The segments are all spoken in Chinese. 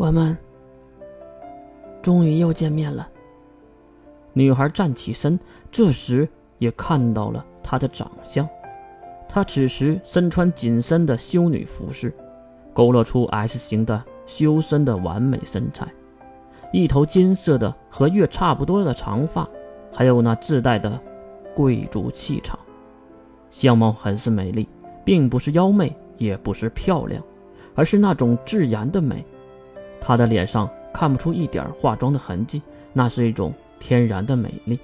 我们终于又见面了。女孩站起身，这时也看到了他的长相。她此时身穿紧身的修女服饰，勾勒出 S 型的修身的完美身材，一头金色的和月差不多的长发，还有那自带的贵族气场，相貌很是美丽，并不是妖媚，也不是漂亮，而是那种自然的美。她的脸上看不出一点化妆的痕迹，那是一种。天然的美丽，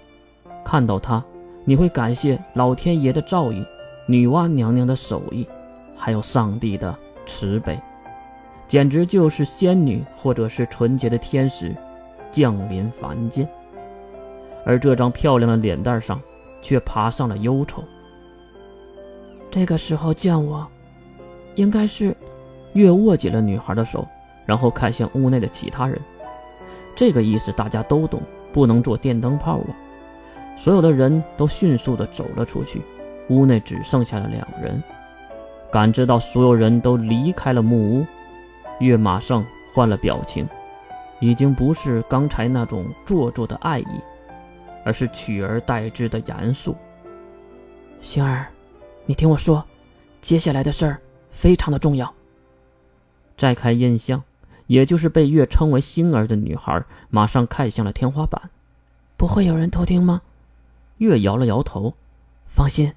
看到她，你会感谢老天爷的照应，女娲娘娘的手艺，还有上帝的慈悲，简直就是仙女或者是纯洁的天使降临凡间。而这张漂亮的脸蛋上，却爬上了忧愁。这个时候见我，应该是越握紧了女孩的手，然后看向屋内的其他人。这个意思大家都懂。不能做电灯泡啊！所有的人都迅速的走了出去，屋内只剩下了两人。感知到所有人都离开了木屋，月马上换了表情，已经不是刚才那种做作的爱意，而是取而代之的严肃。星儿，你听我说，接下来的事儿非常的重要。再看印象。也就是被月称为星儿的女孩，马上看向了天花板。不会有人偷听吗？月摇了摇头。放心，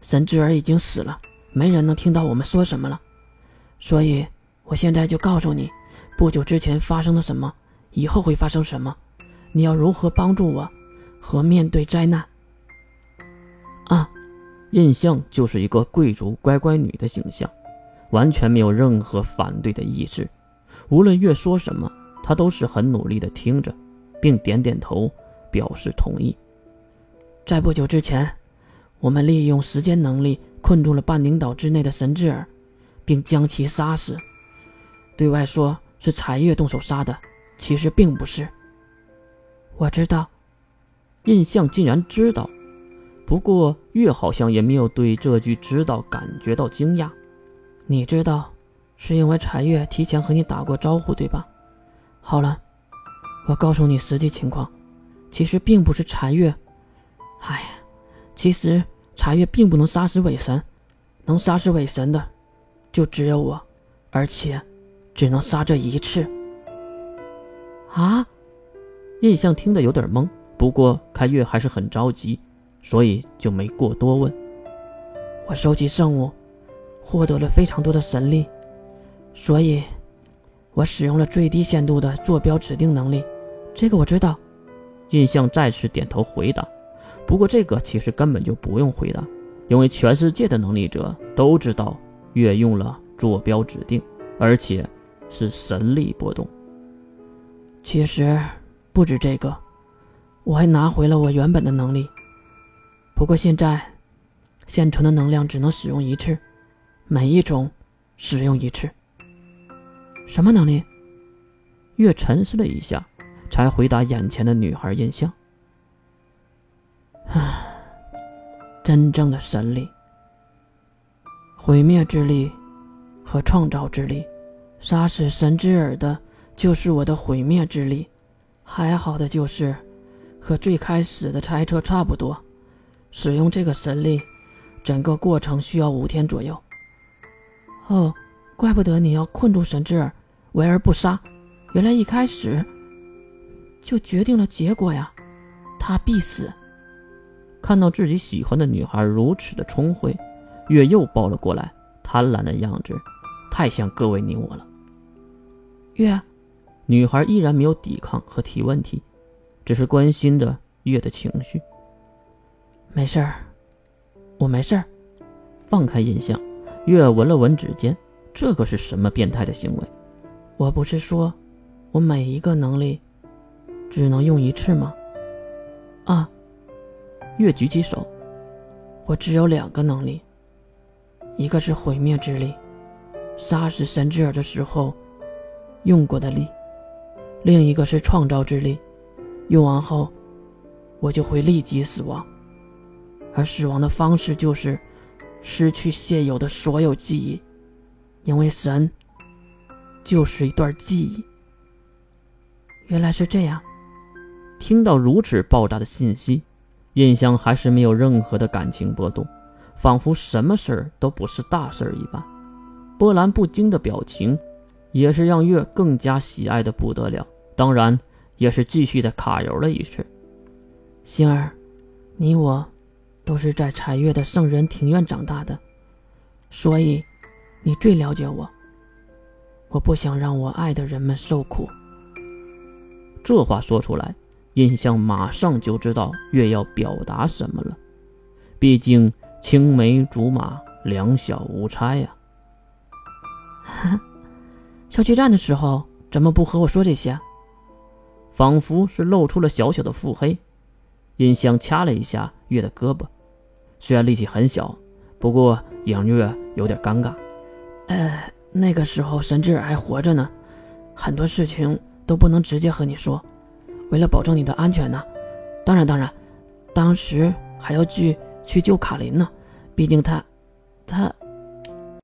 神之儿已经死了，没人能听到我们说什么了。所以，我现在就告诉你，不久之前发生了什么，以后会发生什么，你要如何帮助我，和面对灾难。啊，印象就是一个贵族乖乖女的形象，完全没有任何反对的意识。无论月说什么，他都是很努力的听着，并点点头表示同意。在不久之前，我们利用时间能力困住了半宁岛之内的神智儿，并将其杀死。对外说是彩月动手杀的，其实并不是。我知道，印象竟然知道，不过月好像也没有对这句知道感觉到惊讶。你知道？是因为柴月提前和你打过招呼，对吧？好了，我告诉你实际情况，其实并不是柴月。哎呀，其实柴月并不能杀死伪神，能杀死伪神的就只有我，而且只能杀这一次。啊！印象听得有点懵，不过看月还是很着急，所以就没过多问。我收集圣物，获得了非常多的神力。所以，我使用了最低限度的坐标指定能力，这个我知道。印象再次点头回答。不过这个其实根本就不用回答，因为全世界的能力者都知道月用了坐标指定，而且是神力波动。其实不止这个，我还拿回了我原本的能力。不过现在，现存的能量只能使用一次，每一种使用一次。什么能力？月沉思了一下，才回答眼前的女孩印象。唉，真正的神力，毁灭之力和创造之力，杀死神之耳的，就是我的毁灭之力。还好的就是，和最开始的猜测差不多。使用这个神力，整个过程需要五天左右。哦。怪不得你要困住神之耳，围而不杀。原来一开始就决定了结果呀，他必死。看到自己喜欢的女孩如此的聪慧，月又抱了过来，贪婪的样子太像各位你我了。月，女孩依然没有抵抗和提问题，只是关心着月的情绪。没事儿，我没事儿。放开印象，月闻了闻指尖。这个是什么变态的行为？我不是说，我每一个能力只能用一次吗？啊！月举起手，我只有两个能力，一个是毁灭之力，杀死神之耳的时候用过的力；另一个是创造之力，用完后我就会立即死亡，而死亡的方式就是失去现有的所有记忆。因为神就是一段记忆。原来是这样。听到如此爆炸的信息，印象还是没有任何的感情波动，仿佛什么事儿都不是大事儿一般。波澜不惊的表情，也是让月更加喜爱的不得了。当然，也是继续的卡油了一次。星儿，你我都是在彩月的圣人庭院长大的，所以你最了解我。我不想让我爱的人们受苦。这话说出来，印象马上就知道月要表达什么了。毕竟青梅竹马，两小无猜呀。小区站的时候怎么不和我说这些？仿佛是露出了小小的腹黑。印象掐了一下月的胳膊，虽然力气很小，不过让月有点尴尬。呃。那个时候，神智还活着呢，很多事情都不能直接和你说，为了保证你的安全呢。当然，当然，当时还要去去救卡琳呢，毕竟他，他。